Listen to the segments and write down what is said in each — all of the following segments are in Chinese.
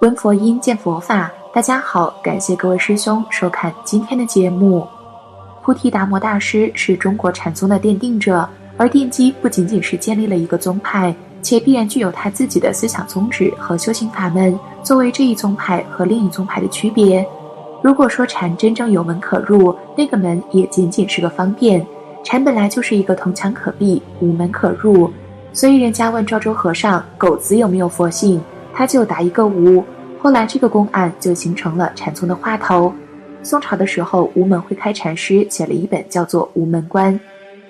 闻佛音，见佛法。大家好，感谢各位师兄收看今天的节目。菩提达摩大师是中国禅宗的奠定者，而奠基不仅仅是建立了一个宗派，且必然具有他自己的思想宗旨和修行法门，作为这一宗派和另一宗派的区别。如果说禅真正有门可入，那个门也仅仅是个方便。禅本来就是一个铜墙可壁，无门可入。所以人家问赵州和尚，狗子有没有佛性？他就答一个无，后来这个公案就形成了禅宗的话头。宋朝的时候，无门会开禅师写了一本叫做《无门观》，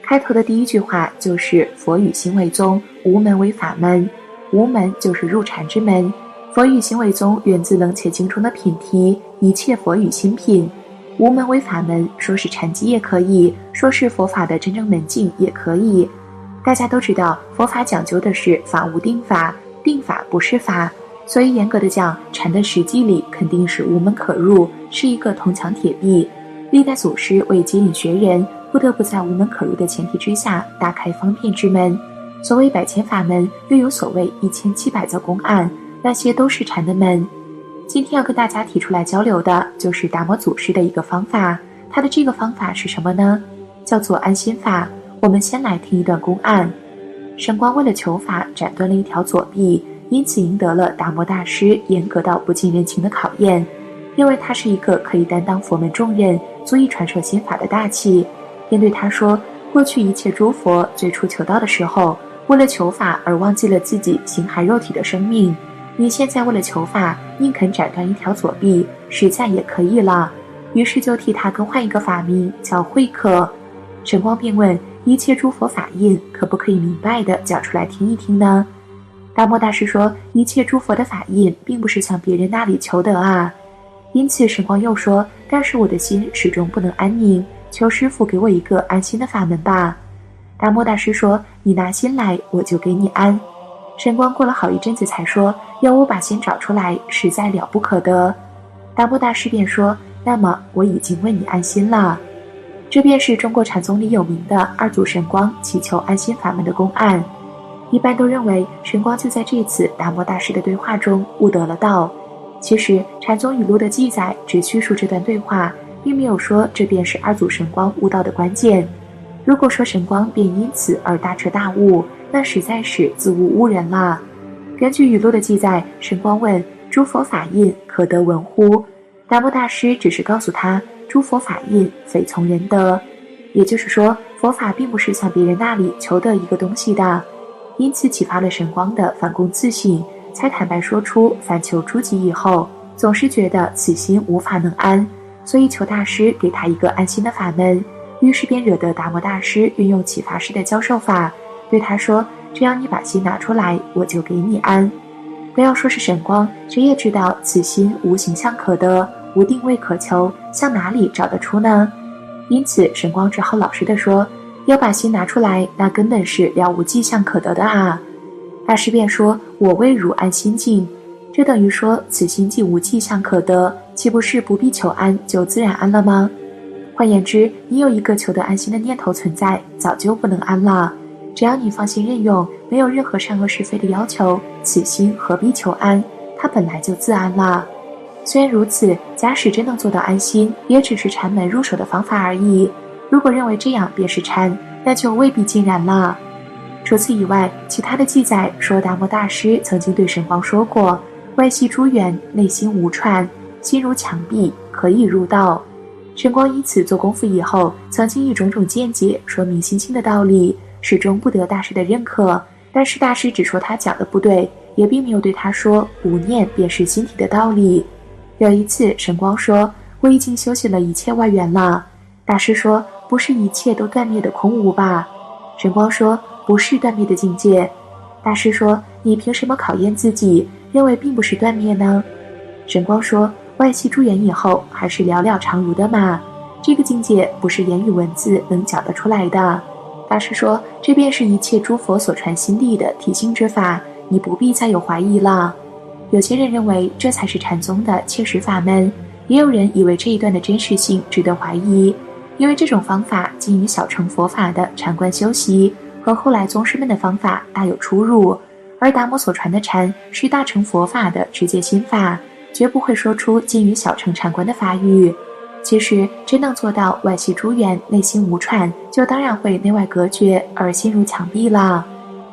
开头的第一句话就是“佛与心为宗，无门为法门”。无门就是入禅之门，佛与心为宗源自楞伽经中的品题，一切佛与心品。无门为法门，说是禅机也可以说是佛法的真正门径也可以。大家都知道，佛法讲究的是法无定法。定法不是法，所以严格的讲，禅的实际里肯定是无门可入，是一个铜墙铁壁。历代祖师为接引学人，不得不在无门可入的前提之下，打开方便之门。所谓百千法门，又有所谓一千七百则公案，那些都是禅的门。今天要跟大家提出来交流的，就是达摩祖师的一个方法。他的这个方法是什么呢？叫做安心法。我们先来听一段公案。神光为了求法，斩断了一条左臂，因此赢得了达摩大师严格到不近人情的考验，认为他是一个可以担当佛门重任、足以传授心法的大器，便对他说：“过去一切诸佛最初求道的时候，为了求法而忘记了自己形骸肉体的生命，你现在为了求法，宁肯斩断一条左臂，实在也可以了。”于是就替他更换一个法名，叫慧可。神光便问。一切诸佛法印，可不可以明白的讲出来听一听呢？达摩大师说：“一切诸佛的法印，并不是向别人那里求得啊。”因此，神光又说：“但是我的心始终不能安宁，求师傅给我一个安心的法门吧。”达摩大师说：“你拿心来，我就给你安。”神光过了好一阵子才说：“要我把心找出来，实在了不可得。”达摩大师便说：“那么我已经为你安心了。”这便是中国禅宗里有名的二祖神光祈求安心法门的公案。一般都认为神光就在这次达摩大师的对话中悟得了道。其实禅宗语录的记载只叙述这段对话，并没有说这便是二祖神光悟道的关键。如果说神光便因此而大彻大悟，那实在是自误误人了。根据语录的记载，神光问诸佛法印可得闻乎？达摩大师只是告诉他。诸佛法印非从人得，也就是说，佛法并不是向别人那里求得一个东西的，因此启发了神光的反躬自省，才坦白说出反求诸己以后，总是觉得此心无法能安，所以求大师给他一个安心的法门。于是便惹得达摩大师运用启发师的教授法，对他说：“只要你把心拿出来，我就给你安。不要说是神光，谁也知道此心无形象可得。”无定位可求，向哪里找得出呢？因此，神光只好老实的说：“要把心拿出来，那根本是了无迹象可得的啊！”大师便说：“我为汝安心境。”这等于说，此心既无迹象可得，岂不是不必求安就自然安了吗？换言之，你有一个求得安心的念头存在，早就不能安了。只要你放心任用，没有任何善恶是非的要求，此心何必求安？它本来就自安了。虽然如此，假使真能做到安心，也只是禅门入手的方法而已。如果认为这样便是禅，那就未必尽然了。除此以外，其他的记载说，达摩大师曾经对神光说过：“外系诸缘，内心无串，心如墙壁，可以入道。”神光因此做功夫以后，曾经以种种见解说明心性的道理，始终不得大师的认可。但是大师只说他讲的不对，也并没有对他说无念便是心体的道理。有一次，神光说：“我已经修习了一切外缘了。”大师说：“不是一切都断灭的空无吧？”神光说：“不是断灭的境界。”大师说：“你凭什么考验自己，认为并不是断灭呢？”神光说：“外系诸缘以后，还是了了常如的嘛。这个境界不是言语文字能讲得出来的。”大师说：“这便是一切诸佛所传心地的体性之法，你不必再有怀疑了。”有些人认为这才是禅宗的切实法门，也有人以为这一段的真实性值得怀疑，因为这种方法基于小乘佛法的禅观修习，和后来宗师们的方法大有出入，而达摩所传的禅是大乘佛法的直接心法，绝不会说出基于小乘禅观的法语。其实，真能做到外系诸缘，内心无串，就当然会内外隔绝而心如墙壁了。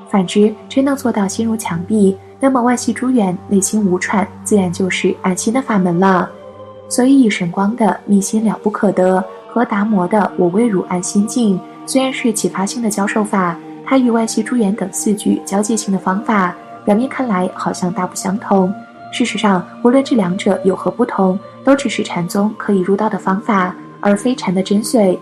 反之，真能做到心如墙壁，那么外系诸缘，内心无串，自然就是安心的法门了。所以，以神光的密心了不可得和达摩的我为汝安心境，虽然是启发性的教授法，它与外系诸元等四句交界性的方法，表面看来好像大不相同。事实上，无论这两者有何不同，都只是禅宗可以入道的方法，而非禅的真髓。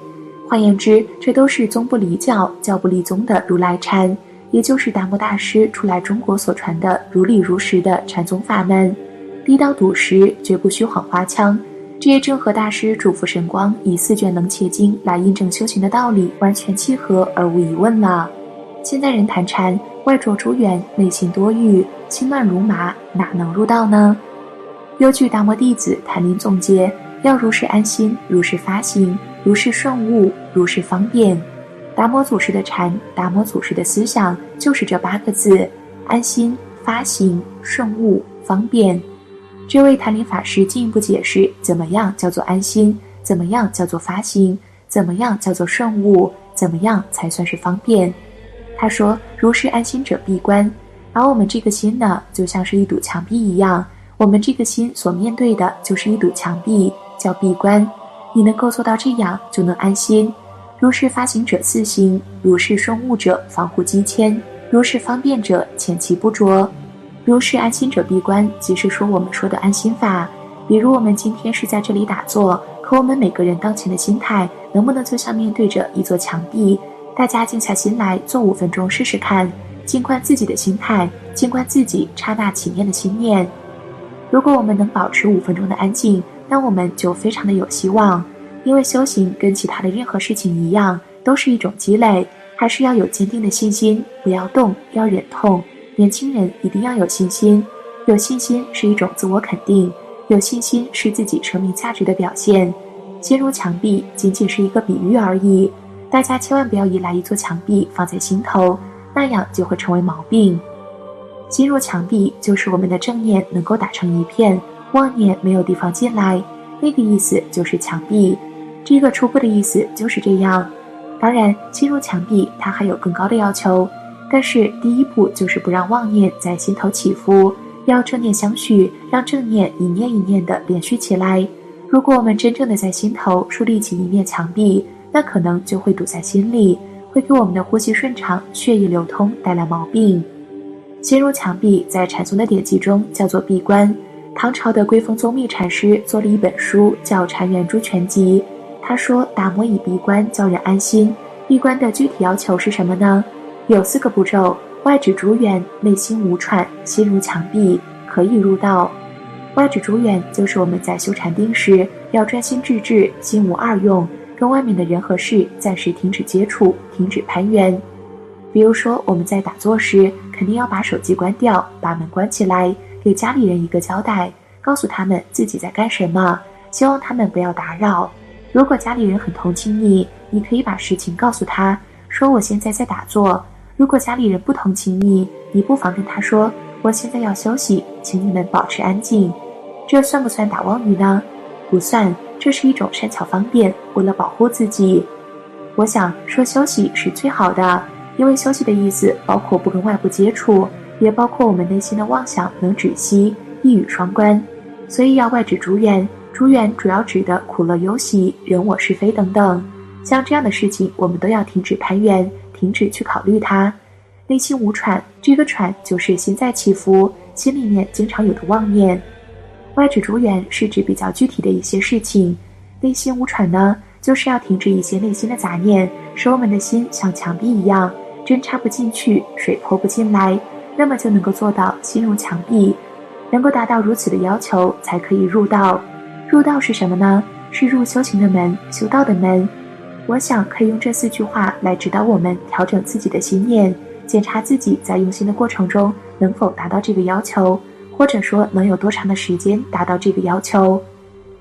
换言之，这都是宗不离教、教不离宗的如来禅，也就是达摩大师出来中国所传的如理如实的禅宗法门。低到笃实，绝不虚晃花枪。这也正和大师嘱咐神光以四卷能切经来印证修行的道理完全契合，而无疑问了。现在人谈禅，外着诸缘，内心多欲，心乱如麻，哪能入道呢？又据达摩弟子谭林总结，要如是安心，如是发心，如是顺悟，如是方便。达摩祖师的禅，达摩祖师的思想，就是这八个字：安心、发心、顺悟、方便。这位谭林法师进一步解释，怎么样叫做安心？怎么样叫做发心？怎么样叫做顺悟？怎么样才算是方便？他说：“如是安心者闭关，而我们这个心呢，就像是一堵墙壁一样。我们这个心所面对的就是一堵墙壁，叫闭关。你能够做到这样，就能安心。如是发行者四心，如是顺悟者防护机千，如是方便者前期不着。如是安心者闭关，即是说我们说的安心法。比如我们今天是在这里打坐，可我们每个人当前的心态，能不能就像面对着一座墙壁？”大家静下心来做五分钟试试看，静观自己的心态，静观自己刹那起念的心念。如果我们能保持五分钟的安静，那我们就非常的有希望。因为修行跟其他的任何事情一样，都是一种积累，还是要有坚定的信心，不要动，要忍痛。年轻人一定要有信心，有信心是一种自我肯定，有信心是自己生命价值的表现。心如墙壁仅仅是一个比喻而已。大家千万不要依赖一座墙壁放在心头，那样就会成为毛病。心若墙壁，就是我们的正念能够打成一片，妄念没有地方进来，那个意思就是墙壁。这个初步的意思就是这样。当然，心若墙壁，它还有更高的要求。但是第一步就是不让妄念在心头起伏，要正念相续，让正念一念一念的连续起来。如果我们真正的在心头树立起一面墙壁，那可能就会堵在心里，会给我们的呼吸顺畅、血液流通带来毛病。心如墙壁，在禅宗的典籍中叫做闭关。唐朝的归峰宗密禅师做了一本书，叫《禅圆珠全集》。他说，达摩以闭关教人安心。闭关的具体要求是什么呢？有四个步骤：外指诸缘，内心无喘，心如墙壁，可以入道。外指诸缘，就是我们在修禅定时要专心致志，心无二用。跟外面的人和事暂时停止接触，停止攀援。比如说，我们在打坐时，肯定要把手机关掉，把门关起来，给家里人一个交代，告诉他们自己在干什么，希望他们不要打扰。如果家里人很同情你，你可以把事情告诉他，说我现在在打坐。如果家里人不同情你，你不妨跟他说，我现在要休息，请你们保持安静。这算不算打妄语呢？不算。这是一种善巧方便，为了保护自己。我想说休息是最好的，因为休息的意思包括不跟外部接触，也包括我们内心的妄想能止息，一语双关。所以要外指诸缘，诸缘主要指的苦乐忧喜、人我是非等等。像这样的事情，我们都要停止攀缘，停止去考虑它。内心无喘，这个喘就是心在起伏，心里面经常有的妄念。外指诸缘是指比较具体的一些事情，内心无喘呢，就是要停止一些内心的杂念，使我们的心像墙壁一样，针插不进去，水泼不进来，那么就能够做到心如墙壁，能够达到如此的要求，才可以入道。入道是什么呢？是入修行的门，修道的门。我想可以用这四句话来指导我们调整自己的心念，检查自己在用心的过程中能否达到这个要求。或者说能有多长的时间达到这个要求？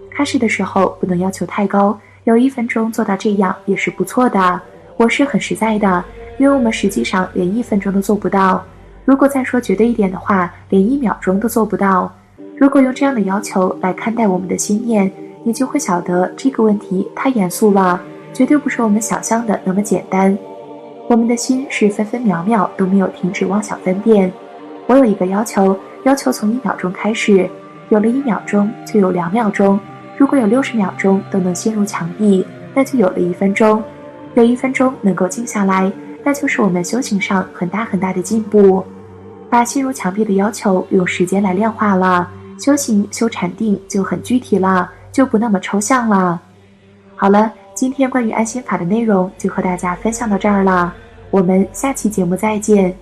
开始的时候不能要求太高，有一分钟做到这样也是不错的。我是很实在的，因为我们实际上连一分钟都做不到。如果再说绝对一点的话，连一秒钟都做不到。如果用这样的要求来看待我们的心念，你就会晓得这个问题太严肃了，绝对不是我们想象的那么简单。我们的心是分分秒秒都没有停止妄想分辨。我有一个要求，要求从一秒钟开始，有了一秒钟就有两秒钟，如果有六十秒钟都能心如墙壁，那就有了一分钟。有一分钟能够静下来，那就是我们修行上很大很大的进步。把陷入墙壁的要求用时间来量化了，修行修禅定就很具体了，就不那么抽象了。好了。今天关于安心法的内容就和大家分享到这儿了，我们下期节目再见。